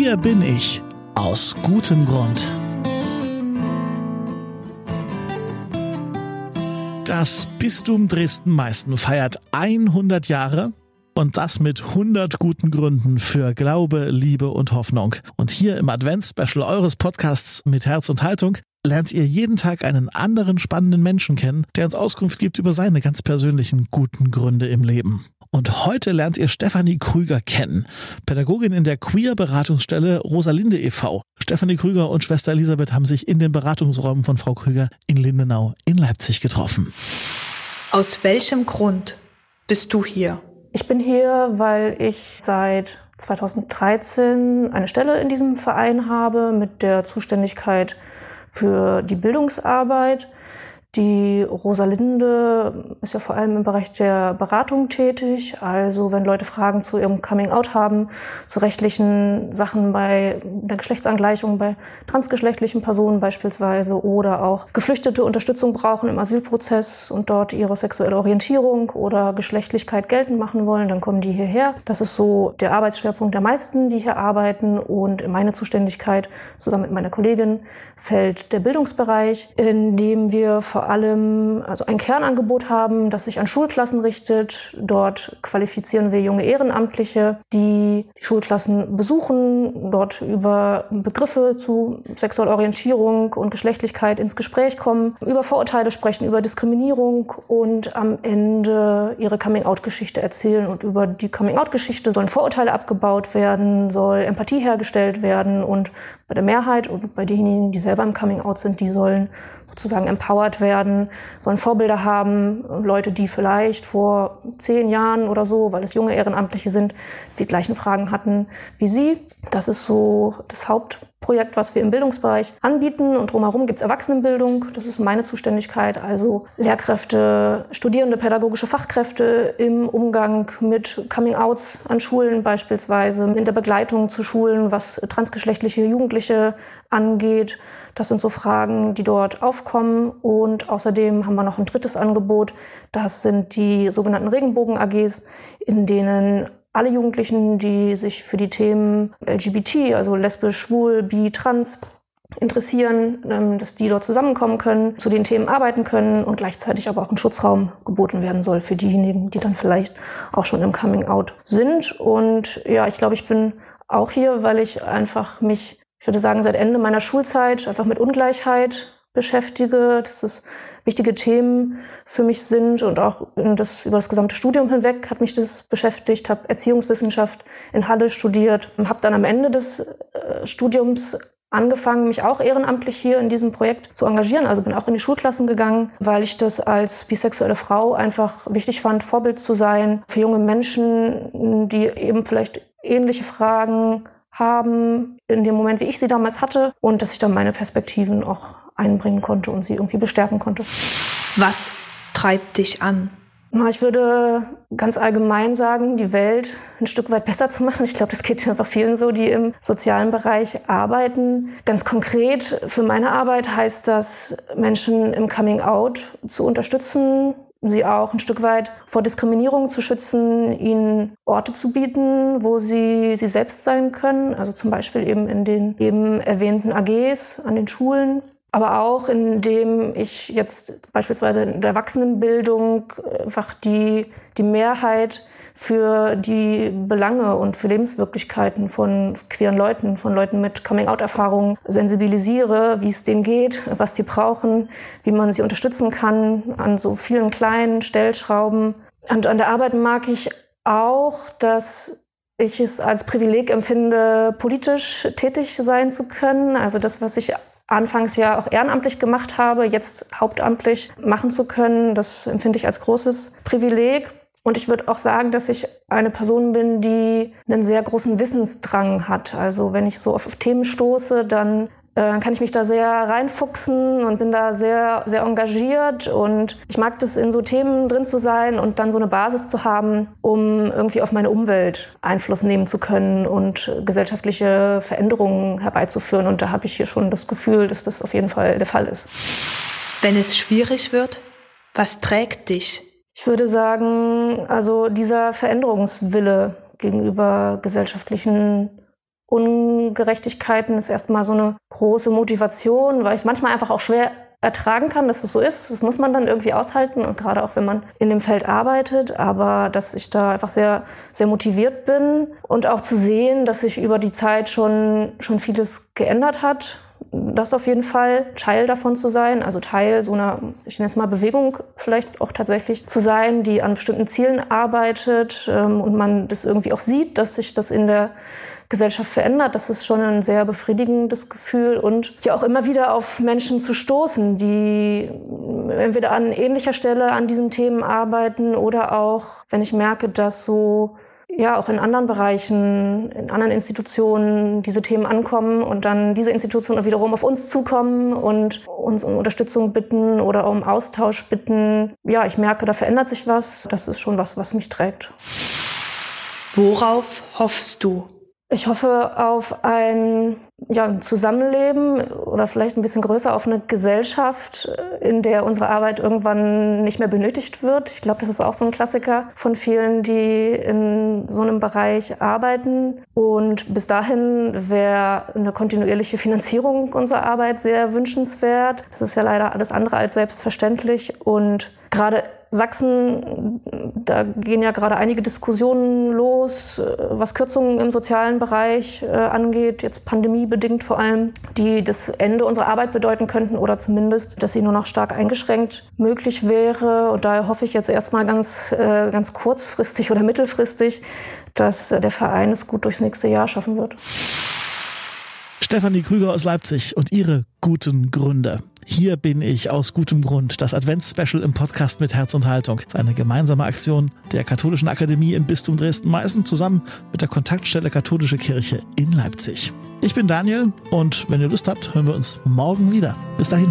Hier bin ich. Aus gutem Grund. Das Bistum Dresden-Meißen feiert 100 Jahre und das mit 100 guten Gründen für Glaube, Liebe und Hoffnung. Und hier im Advents-Special eures Podcasts mit Herz und Haltung lernt ihr jeden Tag einen anderen spannenden Menschen kennen, der uns Auskunft gibt über seine ganz persönlichen guten Gründe im Leben. Und heute lernt ihr Stefanie Krüger kennen, Pädagogin in der Queer-Beratungsstelle Rosalinde e.V. Stefanie Krüger und Schwester Elisabeth haben sich in den Beratungsräumen von Frau Krüger in Lindenau in Leipzig getroffen. Aus welchem Grund bist du hier? Ich bin hier, weil ich seit 2013 eine Stelle in diesem Verein habe mit der Zuständigkeit für die Bildungsarbeit die Rosalinde ist ja vor allem im Bereich der Beratung tätig. Also wenn Leute Fragen zu ihrem Coming-out haben, zu rechtlichen Sachen bei der Geschlechtsangleichung bei transgeschlechtlichen Personen beispielsweise oder auch Geflüchtete Unterstützung brauchen im Asylprozess und dort ihre sexuelle Orientierung oder Geschlechtlichkeit geltend machen wollen, dann kommen die hierher. Das ist so der Arbeitsschwerpunkt der meisten, die hier arbeiten und in meine Zuständigkeit zusammen mit meiner Kollegin fällt der Bildungsbereich, in dem wir vor allem also ein Kernangebot haben, das sich an Schulklassen richtet. Dort qualifizieren wir junge Ehrenamtliche, die die Schulklassen besuchen, dort über Begriffe zu sexueller Orientierung und Geschlechtlichkeit ins Gespräch kommen, über Vorurteile sprechen, über Diskriminierung und am Ende ihre Coming-out-Geschichte erzählen. Und über die Coming-out-Geschichte sollen Vorurteile abgebaut werden, soll Empathie hergestellt werden und bei der Mehrheit und bei denjenigen, die selber im Coming Out sind, die sollen sozusagen empowered werden, sollen Vorbilder haben, Leute, die vielleicht vor zehn Jahren oder so, weil es junge Ehrenamtliche sind, die gleichen Fragen hatten wie sie. Das ist so das Hauptprojekt, was wir im Bildungsbereich anbieten. Und drumherum gibt es Erwachsenenbildung. Das ist meine Zuständigkeit, also Lehrkräfte, Studierende, pädagogische Fachkräfte im Umgang mit Coming-outs an Schulen beispielsweise, in der Begleitung zu Schulen, was transgeschlechtliche Jugendliche angeht. Das sind so Fragen, die dort aufkommen. Und außerdem haben wir noch ein drittes Angebot. Das sind die sogenannten Regenbogen-AGs, in denen alle Jugendlichen, die sich für die Themen LGBT, also lesbisch, schwul, bi, trans, interessieren, ähm, dass die dort zusammenkommen können, zu den Themen arbeiten können und gleichzeitig aber auch ein Schutzraum geboten werden soll für diejenigen, die dann vielleicht auch schon im Coming Out sind. Und ja, ich glaube, ich bin auch hier, weil ich einfach mich, ich würde sagen, seit Ende meiner Schulzeit einfach mit Ungleichheit beschäftige. Das ist wichtige Themen für mich sind und auch das, über das gesamte Studium hinweg hat mich das beschäftigt, habe Erziehungswissenschaft in Halle studiert, habe dann am Ende des äh, Studiums angefangen, mich auch ehrenamtlich hier in diesem Projekt zu engagieren. Also bin auch in die Schulklassen gegangen, weil ich das als bisexuelle Frau einfach wichtig fand, Vorbild zu sein für junge Menschen, die eben vielleicht ähnliche Fragen haben in dem Moment, wie ich sie damals hatte und dass ich dann meine Perspektiven auch einbringen konnte und sie irgendwie bestärken konnte. Was treibt dich an? Ich würde ganz allgemein sagen, die Welt ein Stück weit besser zu machen. Ich glaube, das geht einfach vielen so, die im sozialen Bereich arbeiten. Ganz konkret für meine Arbeit heißt das, Menschen im Coming Out zu unterstützen, sie auch ein Stück weit vor Diskriminierung zu schützen, ihnen Orte zu bieten, wo sie sie selbst sein können. Also zum Beispiel eben in den eben erwähnten AGs an den Schulen aber auch indem ich jetzt beispielsweise in der Erwachsenenbildung einfach die, die Mehrheit für die Belange und für Lebenswirklichkeiten von queeren Leuten, von Leuten mit Coming-out-Erfahrungen sensibilisiere, wie es denen geht, was die brauchen, wie man sie unterstützen kann an so vielen kleinen Stellschrauben. Und an der Arbeit mag ich auch, dass ich es als Privileg empfinde, politisch tätig sein zu können. Also das, was ich anfangs ja auch ehrenamtlich gemacht habe, jetzt hauptamtlich machen zu können, das empfinde ich als großes Privileg. Und ich würde auch sagen, dass ich eine Person bin, die einen sehr großen Wissensdrang hat. Also wenn ich so auf Themen stoße, dann äh, kann ich mich da sehr reinfuchsen und bin da sehr, sehr engagiert. Und ich mag das, in so Themen drin zu sein und dann so eine Basis zu haben, um irgendwie auf meine Umwelt Einfluss nehmen zu können und gesellschaftliche Veränderungen herbeizuführen. Und da habe ich hier schon das Gefühl, dass das auf jeden Fall der Fall ist. Wenn es schwierig wird, was trägt dich? Ich würde sagen, also dieser Veränderungswille gegenüber gesellschaftlichen Ungerechtigkeiten ist erstmal so eine große Motivation, weil ich es manchmal einfach auch schwer ertragen kann, dass es so ist. Das muss man dann irgendwie aushalten und gerade auch wenn man in dem Feld arbeitet, aber dass ich da einfach sehr, sehr motiviert bin und auch zu sehen, dass sich über die Zeit schon, schon vieles geändert hat. Das auf jeden Fall, Teil davon zu sein, also Teil so einer, ich nenne es mal Bewegung vielleicht auch tatsächlich zu sein, die an bestimmten Zielen arbeitet ähm, und man das irgendwie auch sieht, dass sich das in der Gesellschaft verändert. Das ist schon ein sehr befriedigendes Gefühl und ja auch immer wieder auf Menschen zu stoßen, die entweder an ähnlicher Stelle an diesen Themen arbeiten oder auch, wenn ich merke, dass so ja auch in anderen Bereichen, in anderen Institutionen diese Themen ankommen und dann diese Institutionen wiederum auf uns zukommen und uns um Unterstützung bitten oder um Austausch bitten. Ja, ich merke, da verändert sich was. Das ist schon was, was mich trägt. Worauf hoffst du? Ich hoffe auf ein ja, Zusammenleben oder vielleicht ein bisschen größer auf eine Gesellschaft, in der unsere Arbeit irgendwann nicht mehr benötigt wird. Ich glaube, das ist auch so ein Klassiker von vielen, die in so einem Bereich arbeiten. Und bis dahin wäre eine kontinuierliche Finanzierung unserer Arbeit sehr wünschenswert. Das ist ja leider alles andere als selbstverständlich. Und gerade Sachsen, da gehen ja gerade einige Diskussionen los, äh, was Kürzungen im sozialen Bereich äh, angeht, jetzt pandemiebedingt vor allem, die das Ende unserer Arbeit bedeuten könnten oder zumindest, dass sie nur noch stark eingeschränkt möglich wäre. Und daher hoffe ich jetzt erstmal ganz, äh, ganz kurzfristig oder mittelfristig, dass der Verein es gut durchs nächste Jahr schaffen wird. Stefanie Krüger aus Leipzig und ihre guten Gründe. Hier bin ich aus gutem Grund. Das Advents-Special im Podcast mit Herz und Haltung. Das ist eine gemeinsame Aktion der Katholischen Akademie im Bistum Dresden-Meißen zusammen mit der Kontaktstelle Katholische Kirche in Leipzig. Ich bin Daniel und wenn ihr Lust habt, hören wir uns morgen wieder. Bis dahin.